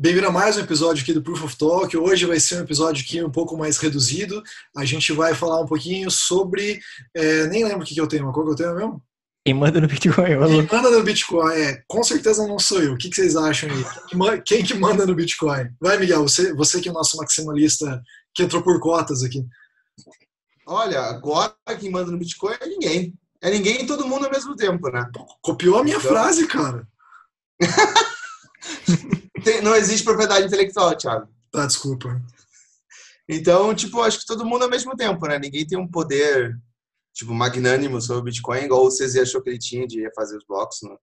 Bem-vindo a mais um episódio aqui do Proof of Talk. Hoje vai ser um episódio aqui um pouco mais reduzido. A gente vai falar um pouquinho sobre. É, nem lembro o que, que eu tenho, qual que eu tenho mesmo? Quem manda no Bitcoin? Quem manda no Bitcoin, é. Com certeza não sou eu. O que, que vocês acham aí? Quem que manda no Bitcoin? Vai, Miguel, você, você que é o nosso maximalista que entrou por cotas aqui. Olha, agora quem manda no Bitcoin é ninguém. É ninguém e todo mundo ao mesmo tempo, né? Copiou a minha então... frase, cara. Tem, não existe propriedade intelectual, Thiago. Tá, desculpa. Então, tipo, acho que todo mundo ao mesmo tempo, né? Ninguém tem um poder, tipo, magnânimo sobre o Bitcoin, igual o CZ achou que ele tinha de fazer os blocos, né?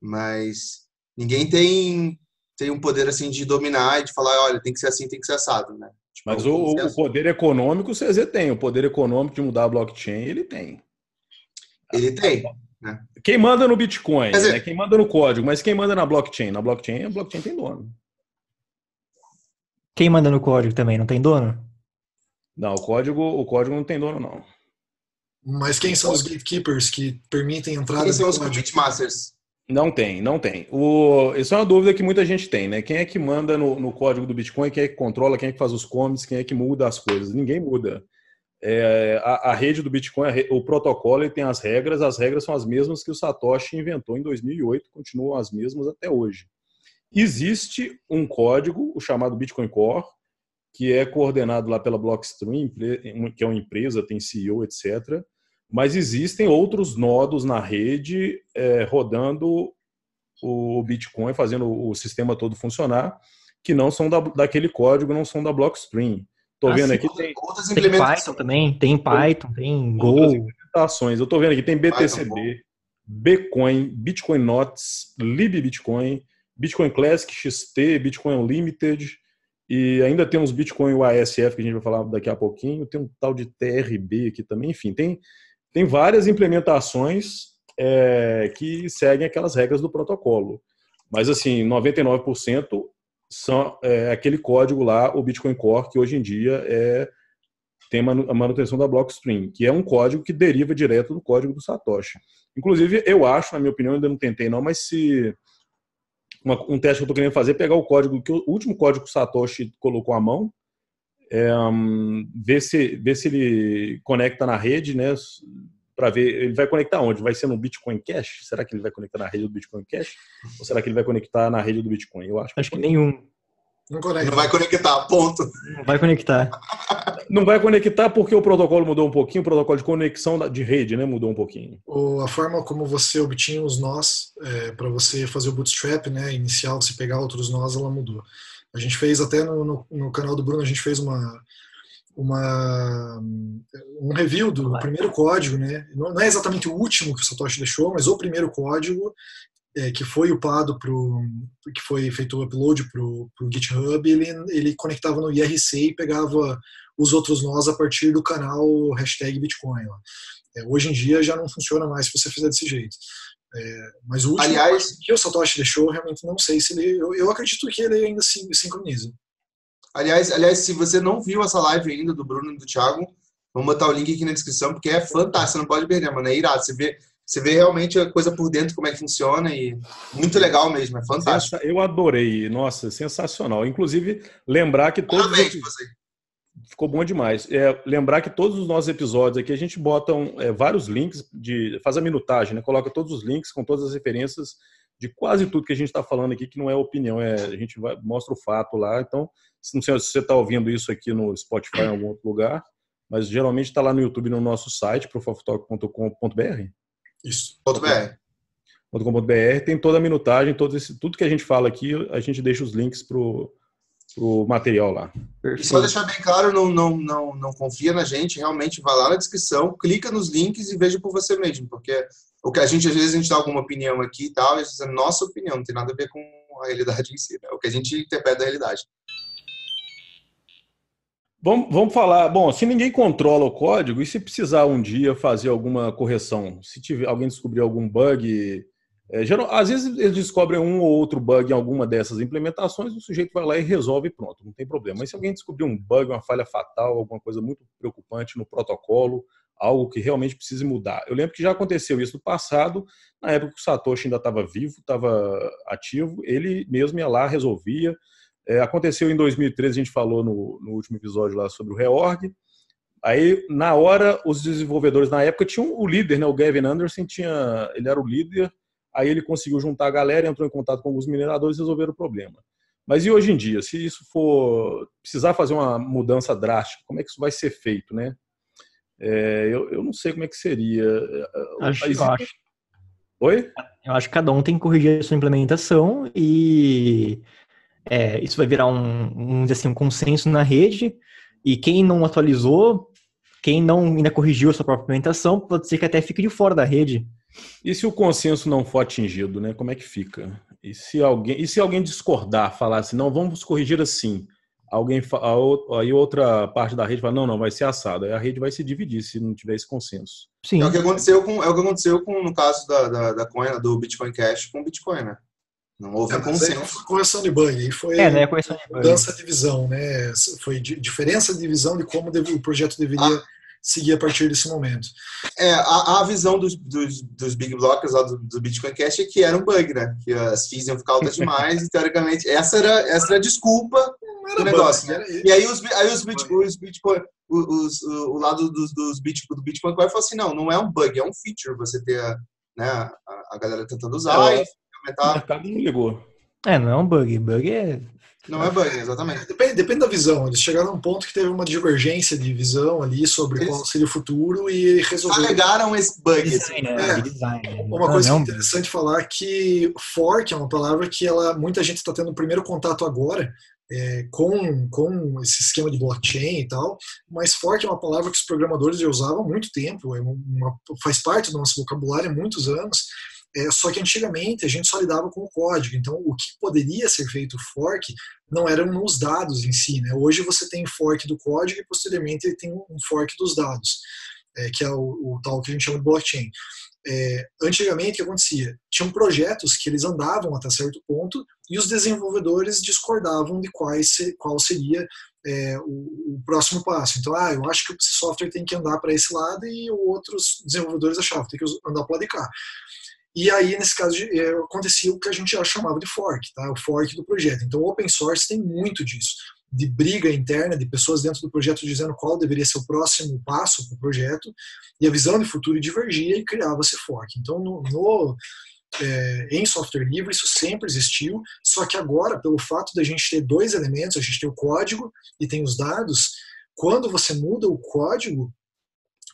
Mas ninguém tem, tem um poder, assim, de dominar e de falar, olha, tem que ser assim, tem que ser assado, né? Tipo, Mas o, o poder econômico o CZ tem. O poder econômico de mudar a blockchain, ele tem. Ele tem. Né? Quem manda no Bitcoin, dizer, né? quem manda no código, mas quem manda na blockchain? Na blockchain, a blockchain tem dono. Quem manda no código também, não tem dono? Não, o código, o código não tem dono, não. Mas quem são os gatekeepers que permitem entrada? Quem são os commit-masters? Não tem, não tem. O, isso é uma dúvida que muita gente tem, né? Quem é que manda no, no código do Bitcoin, quem é que controla, quem é que faz os commits, quem é que muda as coisas? Ninguém muda. É, a, a, rede do Bitcoin, o protocolo, ele tem as regras, as regras são as mesmas que o Satoshi inventou em 2008, continuam as mesmas até hoje. Existe um código, o chamado Bitcoin Core, que é coordenado lá pela Blockstream, que é uma empresa, tem CEO, etc. Mas existem outros nodos na rede é, rodando o Bitcoin, fazendo o sistema todo funcionar, que não são da, daquele código, não são da Blockstream. Tô vendo aqui tem, outras tem Python também, tem Python, tem Go. implementações. Eu tô vendo aqui tem BTCB, Bitcoin, Bitcoin Notes, LibBitcoin, Bitcoin Classic XT, Bitcoin Unlimited e ainda tem uns Bitcoin UASF que a gente vai falar daqui a pouquinho. Tem um tal de TRB aqui também. Enfim, tem, tem várias implementações é, que seguem aquelas regras do protocolo. Mas assim, 99% são é, aquele código lá, o Bitcoin Core, que hoje em dia é tem a manutenção da Blockstream, que é um código que deriva direto do código do Satoshi. Inclusive, eu acho, na minha opinião, ainda não tentei não, mas se uma, um teste que eu estou querendo fazer é pegar o código, que o último código que o Satoshi colocou à mão, é, um, ver, se, ver se ele conecta na rede, né? Para ver, ele vai conectar onde? Vai ser no Bitcoin Cash? Será que ele vai conectar na rede do Bitcoin Cash? Ou será que ele vai conectar na rede do Bitcoin? Eu acho que, acho que nenhum. Não, conecta. não vai conectar, ponto. Não vai conectar. Não vai conectar porque o protocolo mudou um pouquinho, o protocolo de conexão de rede né, mudou um pouquinho. O, a forma como você obtinha os nós é, para você fazer o bootstrap né, inicial, você pegar outros nós, ela mudou. A gente fez até no, no, no canal do Bruno, a gente fez uma, uma, um review do primeiro código, né? Não é exatamente o último que o Satoshi deixou, mas o primeiro código é, que foi upado para que foi feito o upload para o GitHub, ele, ele conectava no IRC e pegava os outros nós a partir do canal hashtag Bitcoin. É, hoje em dia já não funciona mais se você fizer desse jeito. É, mas o último Aliás, que o Satoshi deixou, realmente não sei se ele. Eu, eu acredito que ele ainda se sincroniza. Aliás, aliás, se você não viu essa live ainda do Bruno e do Thiago, vamos botar o link aqui na descrição, porque é fantástico, você não pode perder, mano. É irado. Você vê, você vê realmente a coisa por dentro, como é que funciona, e muito legal mesmo, é fantástico. Eu adorei, nossa, sensacional. Inclusive, lembrar que todos. Parabéns, você. Ficou bom demais. É, lembrar que todos os nossos episódios aqui a gente bota um, é, vários links, de faz a minutagem, né? coloca todos os links com todas as referências de quase tudo que a gente está falando aqui, que não é opinião, é, a gente vai, mostra o fato lá. Então, não sei se você está ouvindo isso aqui no Spotify em algum outro lugar, mas geralmente está lá no YouTube no nosso site, profoftalk.com.br. Isso. .br. .com.br tem toda a minutagem, todo esse, tudo que a gente fala aqui, a gente deixa os links pro, pro material lá. E só deixar bem claro, não, não, não, não confia na gente, realmente vai lá na descrição, clica nos links e veja por você mesmo, porque o que a gente, às vezes, a gente dá alguma opinião aqui e tal, às vezes é nossa opinião, não tem nada a ver com a realidade em si, né? o que a gente interpreta da realidade. Vamos, vamos falar. Bom, se ninguém controla o código, e se precisar um dia fazer alguma correção? Se tiver, alguém descobrir algum bug. É, geral, às vezes eles descobrem um ou outro bug em alguma dessas implementações, o sujeito vai lá e resolve e pronto, não tem problema. Mas se alguém descobrir um bug, uma falha fatal, alguma coisa muito preocupante no protocolo, algo que realmente precise mudar. Eu lembro que já aconteceu isso no passado, na época que o Satoshi ainda estava vivo, estava ativo, ele mesmo ia lá, resolvia, É, aconteceu em 2013, a gente falou no, no último episódio lá sobre o reorg. Aí, na hora, os desenvolvedores na época tinham o líder, né? O Gavin Anderson tinha, ele era o líder. Aí ele conseguiu juntar a galera, entrou em contato com alguns mineradores e resolveram o problema. Mas e hoje em dia, se isso for precisar fazer uma mudança drástica, como é que isso vai ser feito, né? É, eu, eu não sei como é que seria. Acho, Existe... eu acho. Oi? Eu acho que cada um tem que corrigir a sua implementação e é, isso vai virar um, um, assim, um consenso na rede. E quem não atualizou, quem não ainda corrigiu a sua própria implementação, pode ser que até fique de fora da rede. E se o consenso não for atingido, né? Como é que fica? E se alguém, e se alguém discordar, falar assim, não, vamos corrigir assim, alguém aí outra parte da rede fala, não, não, vai ser assado. Aí a rede vai se dividir se não tiver esse consenso. Sim. É o que aconteceu com, é o que aconteceu com no caso da, da, da coin, do Bitcoin Cash com o Bitcoin, né? Não houve é, consenso. Foi correção de bug, aí foi é, né, mudança de visão, né? Foi diferença de visão de como o projeto deveria ah seguir a partir desse momento. É, a, a visão dos, dos, dos, big blockers lá do, do, Bitcoin Cash é que era um bug, né? Que as fees iam ficar altas demais e, teoricamente, essa era, essa era a desculpa do negócio, bug, né? E aí os, aí os, Bitcoin, os Bitcoin os, o lado dos, dos Bitcoin, do Bitcoin Core falou assim, não, não é um bug, é um feature você ter né, a, a galera tentando usar é, e aumentar. O mercado não ligou. É, não é um bug. Bug é não é bug, exatamente. Depende, depende, da visão. Eles chegaram a um ponto que teve uma divergência de visão ali sobre Eles qual seria o futuro e resolveram. Alegaram esse bug. Design, assim. é. Design. Né? Uma coisa não, é interessante falar que fork é uma palavra que ela, muita gente está tendo o primeiro contato agora. É, com, com esse esquema de blockchain e tal, mas fork é uma palavra que os programadores já usavam há muito tempo, é uma, faz parte do nosso vocabulário há muitos anos, é, só que antigamente a gente só lidava com o código, então o que poderia ser feito fork não eram os dados em si. Né? Hoje você tem fork do código e posteriormente tem um fork dos dados, é, que é o, o, tal que a gente chama de blockchain. É, antigamente o que acontecia? Tinham projetos que eles andavam até certo ponto e os desenvolvedores discordavam de quais, qual seria é, o, o, próximo passo. Então, ah, eu acho que o software tem que andar para esse lado e outros desenvolvedores achavam que tem que andar para o lado de cá. E aí, nesse caso, é, acontecia o que a gente já chamava de fork, tá? o fork do projeto. Então, o open source tem muito disso, de briga interna, de pessoas dentro do projeto dizendo qual deveria ser o próximo passo para o projeto, e a visão de futuro divergia e criava-se fork. Então, no, no é, em software livre isso sempre existiu, só que agora, pelo fato da gente ter dois elementos, a gente tem o código e tem os dados, quando você muda o código,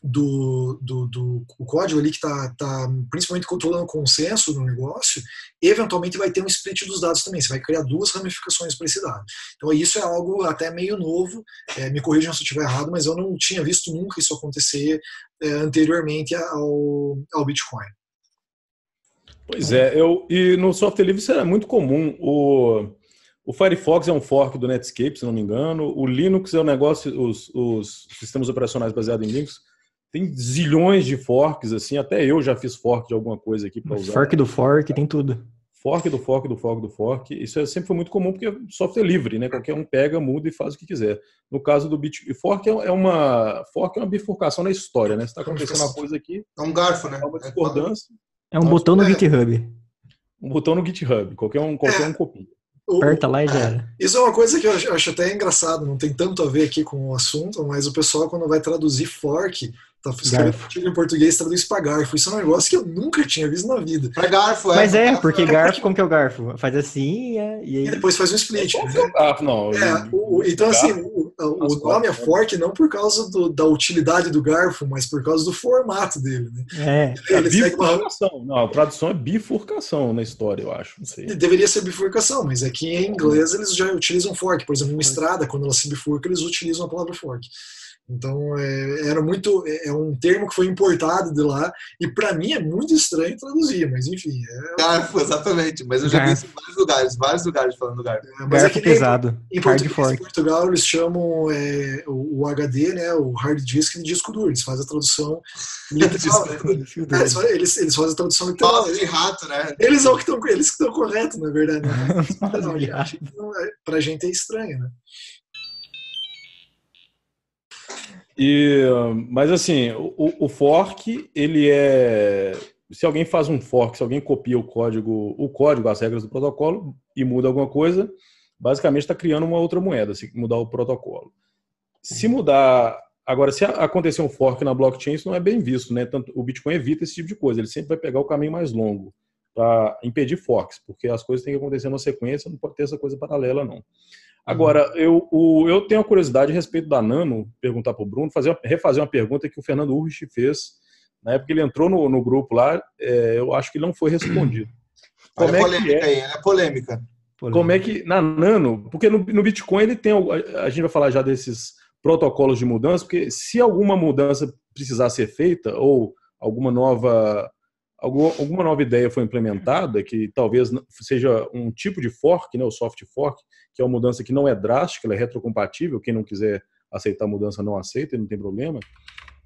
do, do, do código ali que está tá principalmente controlando o consenso no negócio, eventualmente vai ter um split dos dados também. Você vai criar duas ramificações para esse dado. Então isso é algo até meio novo. É, me corrijam se eu estiver errado, mas eu não tinha visto nunca isso acontecer é, anteriormente ao, ao Bitcoin. Pois é, eu, e no software livre isso era muito comum. O, o Firefox é um fork do Netscape, se não me engano. O Linux é um negócio, os, os sistemas operacionais baseados em Linux tem zilhões de forks, assim, até eu já fiz fork de alguma coisa aqui para usar. Fork do fork, tem tudo. Fork do fork do fork do fork. Isso é, sempre foi muito comum porque software é livre, né? Qualquer um pega, muda e faz o que quiser. No caso do Bitcoin, fork é, é uma fork é uma bifurcação na história, né? Se está acontecendo uma coisa aqui, é um garfo, né? É uma discordância. É um botão no GitHub. Um botão no GitHub. Qualquer um, qualquer um copia. Aperta lá e já era. Isso é uma coisa que eu acho até engraçado, não tem tanto a ver aqui com o assunto, mas o pessoal, quando vai traduzir fork, Tá escrevendo em português, traduz pra garfo. Isso é um negócio que eu nunca tinha visto na vida. Pra garfo, é. Mas é, porque garfo, como que é o garfo? Faz assim é, e, aí... e depois faz um split. É, né? Ah, não. É, o, então, assim, o, o nome é fork não por causa do, da utilidade do garfo, mas por causa do formato dele. Né? É. Ele, ele é bifurcação. Uma... Não, a tradução é bifurcação na história, eu acho. Não sei. Deveria ser bifurcação, mas aqui em inglês eles já utilizam fork. Por exemplo, uma estrada, quando ela se bifurca, eles utilizam a palavra fork. Então, é, era muito. É, é um termo que foi importado de lá, e para mim é muito estranho traduzir, mas enfim. É... Garfo, exatamente. Mas eu já vi isso em vários lugares, vários lugares falando garfo. É, mas garfo é pesado. Em, português, em Portugal, eles chamam é, o, o, HD, né, o hard disk, de disco duro. Eles fazem a tradução literal. né? É, eles, eles fazem a tradução literal. de rato, né? Eles são que estão eles que estão corretos, na verdade. Né? não, é, pra gente é estranho, né? E, mas assim, o, o, fork, ele é. Se alguém faz um fork, se alguém copia o código, o código, as regras do protocolo e muda alguma coisa, basicamente está criando uma outra moeda, se mudar o protocolo. Se mudar. Agora, se acontecer um fork na blockchain, isso não é bem visto, né? Tanto, o Bitcoin evita esse tipo de coisa, ele sempre vai pegar o caminho mais longo para impedir forks, porque as coisas têm que acontecer na sequência, não pode ter essa coisa paralela, não. Agora, uhum. eu, o, eu tenho a curiosidade a respeito da Nano, perguntar para o Bruno, fazer, refazer uma pergunta que o Fernando Urrich fez. Na época que ele entrou no, no grupo lá, é, eu acho que não foi respondido. Como é, é polêmica é? aí, é polêmica. Como é que na Nano, porque no, no Bitcoin ele tem, a gente vai falar já desses protocolos de mudança, porque se alguma mudança precisar ser feita ou alguma nova alguma nova ideia foi implementada que talvez seja um tipo de fork, né, o soft fork, que é uma mudança que não é drástica, ela é retrocompatível, quem não quiser aceitar a mudança não aceita, não tem problema.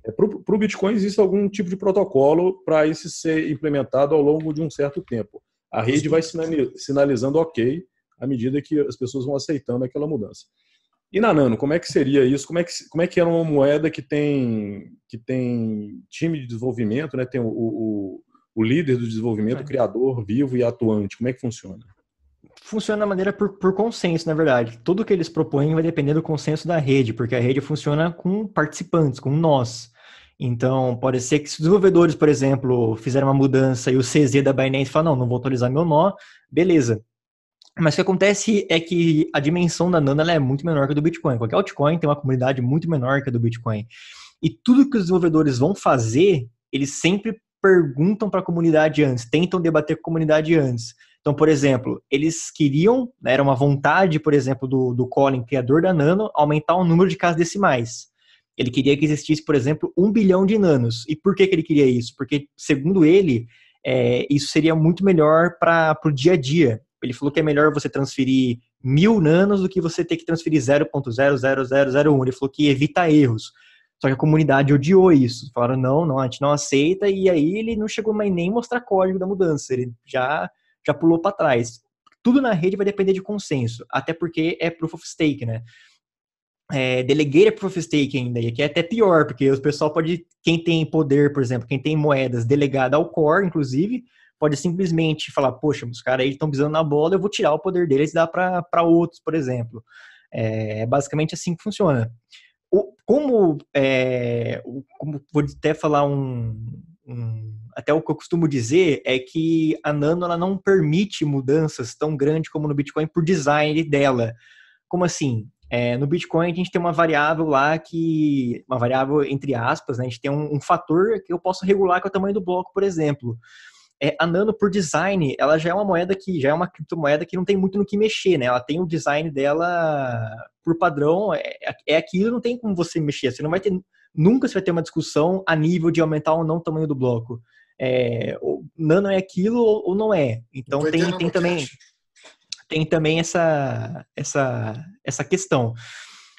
É, para o Bitcoin existe algum tipo de protocolo para isso ser implementado ao longo de um certo tempo. A rede vai sinalizando ok à medida que as pessoas vão aceitando aquela mudança. E na Nano, como é que seria isso? Como é que, como é que era uma moeda que tem, que tem time de desenvolvimento, né? tem o, o, o líder do desenvolvimento, o criador vivo e atuante? Como é que funciona? Funciona da maneira por, por consenso, na verdade. Tudo que eles propõem vai depender do consenso da rede, porque a rede funciona com participantes, com nós. Então, pode ser que se os desenvolvedores, por exemplo, fizerem uma mudança e o CZ da Binance fala, não, não vou atualizar meu nó, beleza. Mas o que acontece é que a dimensão da Nano é muito menor que a do Bitcoin. Qualquer altcoin tem uma comunidade muito menor que a do Bitcoin. E tudo que os desenvolvedores vão fazer, eles sempre perguntam para a comunidade antes, tentam debater com a comunidade antes. Então, por exemplo, eles queriam, né, era uma vontade, por exemplo, do, do Colin, criador da Nano, aumentar o número de casas decimais. Ele queria que existisse, por exemplo, um bilhão de nanos. E por que, que ele queria isso? Porque, segundo ele, é, isso seria muito melhor para o dia a dia. Ele falou que é melhor você transferir mil nanos do que você ter que transferir 0.00001. Ele falou que evita erros. Só que a comunidade odiou isso. Falaram, não, não, a gente não aceita. E aí ele não chegou mais nem mostrar código da mudança. Ele já, já pulou para trás. Tudo na rede vai depender de consenso. Até porque é proof of stake, né? é, delegated proof of stake ainda, e aqui é até pior, porque o pessoal pode, quem tem poder, por exemplo, quem tem moedas delegada ao core, inclusive, pode simplesmente falar, poxa, os caras aí estão pisando na bola, eu vou tirar o poder deles e dar para outros, por exemplo. É, é basicamente assim que funciona. O, como, é, como vou até falar um, um, até o que eu costumo dizer é que a Nano ela não permite mudanças tão grandes como no Bitcoin por design dela. Como assim? É, no Bitcoin a gente tem uma variável lá que, uma variável entre aspas, né, a gente tem um, um fator que eu posso regular que é o tamanho do bloco, por exemplo. É, a Nano, por design, ela já é uma moeda que já é uma criptomoeda que não tem muito no que mexer, né? Ela tem o design dela por padrão, é, é aquilo, não tem como você mexer. Você não vai ter, nunca você vai ter uma discussão a nível de aumentar ou não o tamanho do bloco. É, Nano é aquilo ou, não é. Então tem, tem também tem também essa, essa, essa questão.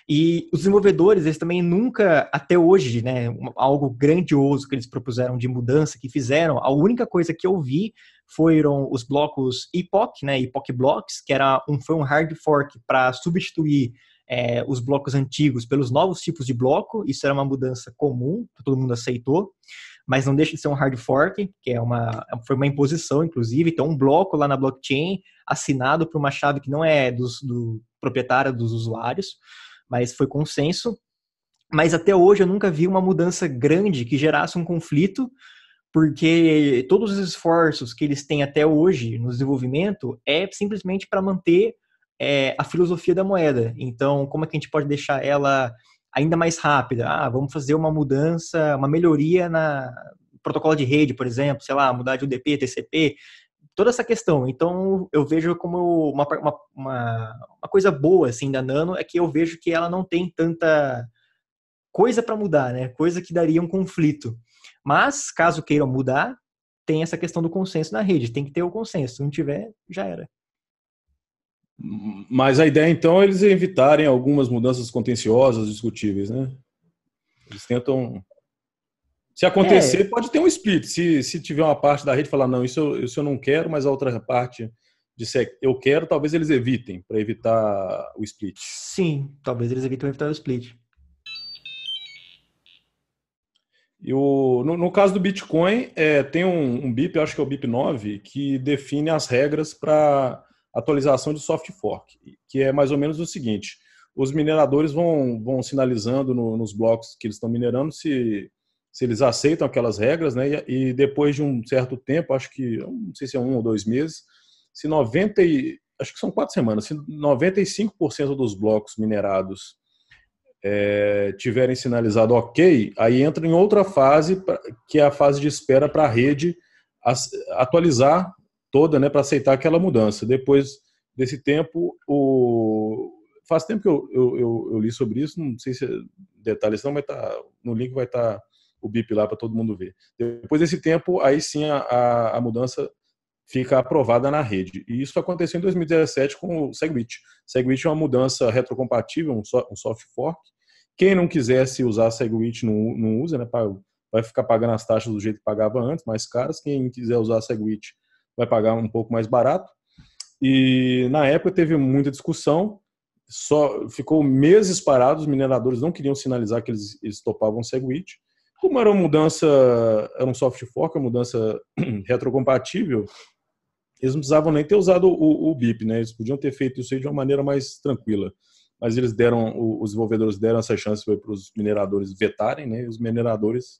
E os desenvolvedores, eles também nunca, até hoje, né, algo grandioso que eles propuseram de mudança, que fizeram, a única coisa que eu vi foram os blocos Epoch, né, Epoch Blocks, que era um, foi um hard fork para substituir é, os blocos antigos pelos novos tipos de bloco, isso era uma mudança comum, todo mundo aceitou mas não deixa de ser um hard fork, que é uma, foi uma imposição, inclusive, então um bloco lá na blockchain assinado por uma chave que não é dos, do proprietário dos usuários, mas foi consenso. Mas até hoje eu nunca vi uma mudança grande que gerasse um conflito, porque todos os esforços que eles têm até hoje no desenvolvimento é simplesmente para manter é, a filosofia da moeda. Então, como é que a gente pode deixar ela ainda mais rápida. Ah, vamos fazer uma mudança, uma melhoria na protocolo de rede, por exemplo, sei lá, mudar de UDP, TCP, toda essa questão. Então, eu vejo como uma, uma, uma, coisa boa, assim, da Nano, é que eu vejo que ela não tem tanta coisa para mudar, né? Coisa que daria um conflito. Mas, caso queiram mudar, tem essa questão do consenso na rede. Tem que ter o consenso. Se não tiver, já era. Mas a ideia, então, é eles evitarem algumas mudanças contenciosas discutíveis, né? Eles tentam. Se acontecer, é. pode ter um split. Se, se tiver uma parte da rede falar, não, isso eu, isso eu não quero, mas a outra parte disser eu quero, talvez eles evitem, para evitar o split. Sim, talvez eles evitem evitar o split. E o, no, no caso do Bitcoin, é, tem um, um BIP, acho que é o BIP 9, que define as regras para atualização de soft fork, que é mais ou menos o seguinte: os mineradores vão, vão sinalizando no, nos blocos que eles estão minerando se, se eles aceitam aquelas regras, né? E, depois de um certo tempo, acho que não sei se é um ou dois meses, se 90 e, acho que são quatro semanas, se 95% dos blocos minerados é, tiverem sinalizado ok, aí entra em outra fase, que é a fase de espera para a rede atualizar toda, né, para aceitar aquela mudança. Depois desse tempo, o... faz tempo que eu, eu, eu, eu li sobre isso, não sei se é detalhes não, mas tá, no link vai estar tá o BIP lá para todo mundo ver. Depois desse tempo, aí sim a, a mudança fica aprovada na rede. E isso aconteceu em 2017 com o Segwit. Segwit é uma mudança retrocompatível, um, so, um soft fork. Quem não quisesse usar Segwit não, não usa, né? Vai ficar pagando as taxas do jeito que pagava antes, mais caras. Quem quiser usar Segwit vai pagar um pouco mais barato. E na época teve muita discussão, só ficou meses parados, os mineradores não queriam sinalizar que eles, eles topavam Segwit. Como era uma mudança, era um soft fork, uma mudança retrocompatível, eles não precisavam nem ter usado o, o BIP, né? Eles podiam ter feito isso aí de uma maneira mais tranquila. Mas eles deram, os desenvolvedores deram essa chance para os mineradores vetarem, né? E os mineradores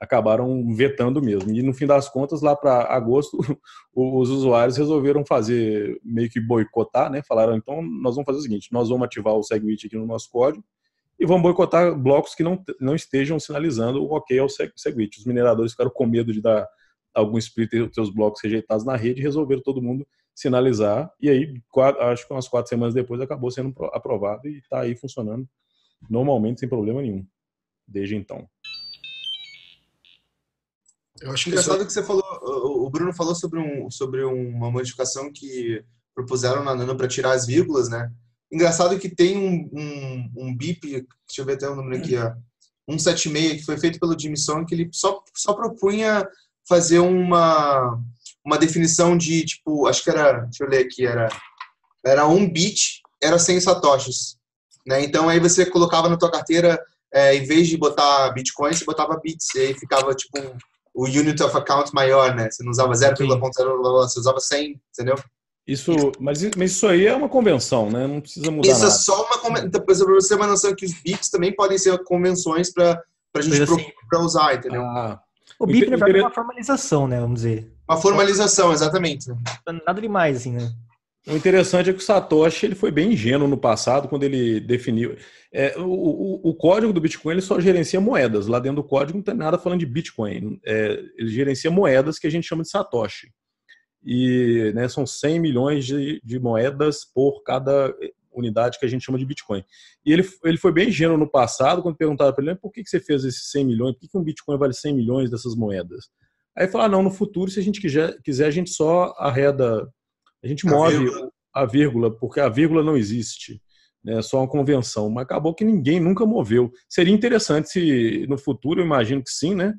acabaram vetando mesmo. E no fim das contas, lá para agosto, os usuários resolveram fazer meio que boicotar, né? Falaram, então nós vamos fazer o seguinte: nós vamos ativar o SegWit aqui no nosso código e vamos boicotar blocos que não, não estejam sinalizando o ok ao SegWit. Os mineradores ficaram com medo de dar algum split dos seus blocos rejeitados na rede, resolveram todo mundo sinalizar, e aí, quatro, acho que umas quatro semanas depois, acabou sendo aprovado e está aí funcionando normalmente sem problema nenhum, desde então. Eu acho engraçado que você falou, o Bruno falou sobre, um, sobre uma modificação que propuseram na Nano para tirar as vírgulas, né? Engraçado que tem um, um, um BIP, deixa eu ver até o número aqui, ó, 176, que foi feito pelo Jimmy Song, que ele só, só propunha fazer uma, uma definição de, tipo, acho que era, deixa eu ler aqui, era, era um bit, era 100 satoshis. Né? Então, aí você colocava na tua carteira, é, em vez de botar Bitcoin, você botava bits, e aí ficava, tipo, o unit of account maior, né? Você não usava 0,0, você usava 100, entendeu? Isso, mas, mas isso aí é uma convenção, né? Não precisa mudar Isso é nada. é só uma convenção. Para você ter uma noção que os bits também podem ser convenções para a gente assim, para usar, entendeu? Ah, o BIP, na verdade, é uma formalização, né? Vamos dizer. Uma formalização, exatamente. Nada demais, assim, né? O interessante é que o Satoshi ele foi bem ingênuo no passado quando ele definiu. É, o, o, o, código do Bitcoin ele só gerencia moedas. Lá dentro do código não tem nada falando de Bitcoin. É, ele gerencia moedas que a gente chama de Satoshi. E né, são 100 milhões de, de moedas por cada unidade que a gente chama de Bitcoin. E ele, ele foi bem ingênuo no passado, quando perguntaram para ele por que, que você fez esses 100 milhões, por que, que um Bitcoin vale 100 milhões dessas moedas? Aí falou, ah, não, no futuro, se a gente quiser, quiser a gente só arreda, a gente a move vírgula. a vírgula, porque a vírgula não existe. Né, é só uma convenção, mas acabou que ninguém nunca moveu. Seria interessante se no futuro, eu imagino que sim, né?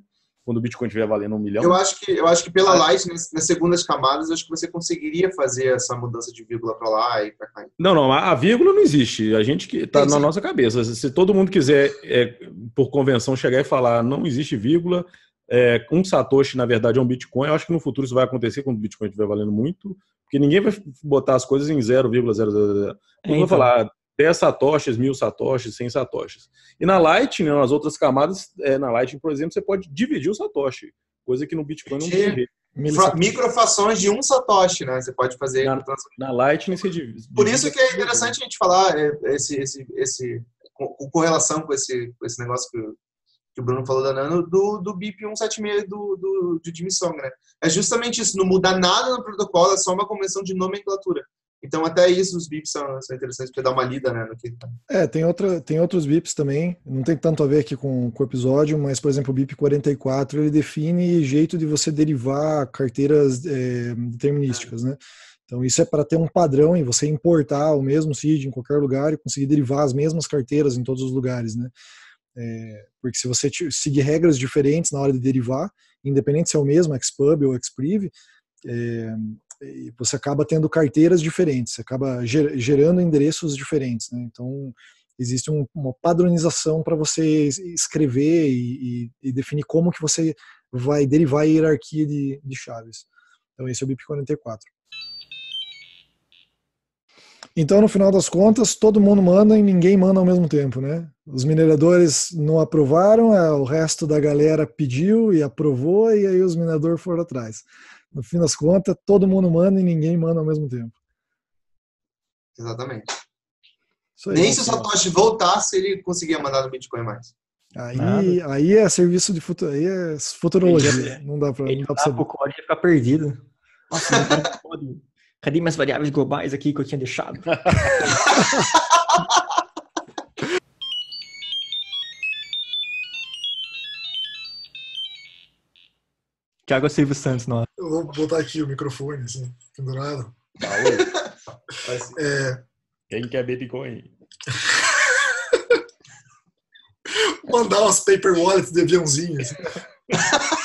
Quando o Bitcoin estiver valendo um milhão? Eu acho que, eu acho que pela Light, nas, nas segundas camadas, acho que você conseguiria fazer essa mudança de vírgula para lá e para cá. Não, não, a vírgula não existe. A gente que está na nossa cabeça. Se todo mundo quiser, é, por convenção, chegar e falar não existe vírgula, é, um Satoshi, na verdade, é um Bitcoin, eu acho que no futuro isso vai acontecer quando o Bitcoin estiver valendo muito, porque ninguém vai botar as coisas em 0,000. É, então. Vou falar 10 satoshis, 1000 satoshis, 100 satoshis. E na Lightning, nas outras camadas, é, na Lightning, por exemplo, você pode dividir o satoshi, coisa que no Bitcoin não tem jeito. Microfrações de um satoshi, né? Você pode fazer. Na, na Lightning você divide. Por isso que é interessante a gente falar é, esse, esse, esse, com, com relação com esse, com esse negócio que, que o Bruno falou da Nano, do, do BIP 176 do, do, do Jimmy Song, né? É justamente isso, não muda nada no protocolo, é só uma convenção de nomenclatura. Então, até isso, os bips são, são interessantes para dar uma lida né, no que tá. É, tem, outra, tem outros bips também, não tem tanto a ver aqui com, com o episódio, mas, por exemplo, o BIP 44, ele define jeito de você derivar carteiras é, determinísticas, é. né? Então, isso é para ter um padrão e você importar o mesmo seed em qualquer lugar e conseguir derivar as mesmas carteiras em todos os lugares, né? É, porque se você seguir regras diferentes na hora de derivar, independente se é o mesmo Xpub ou Xpriv, é, você acaba tendo carteiras diferentes, você acaba gerando endereços diferentes. Né? Então, existe um, uma padronização para você escrever e, e, e, definir como que você vai derivar a hierarquia de, de chaves. Então, esse é o BIP 44. Então, no final das contas, todo mundo manda e ninguém manda ao mesmo tempo, né? Os mineradores não aprovaram, é, o resto da galera pediu e aprovou, e aí os mineradores foram atrás. No fim das contas, todo mundo manda e ninguém manda ao mesmo tempo. Exatamente. Aí, Nem se o Marcelo. Satoshi voltasse, ele conseguia mandar no Bitcoin mais. Aí, aí é serviço de futuro, aí é futurologia. Não dá pra, não Ele dá pra saber. o código ia ficar perdido. Nossa, não cadê minhas variáveis globais aqui que eu tinha deixado? Thiago Silvio Santos, não. Eu vou botar aqui o microfone, assim, pendurado. Aô, É, Quem quer Bitcoin? mandar umas paper wallets de aviãozinho. assim.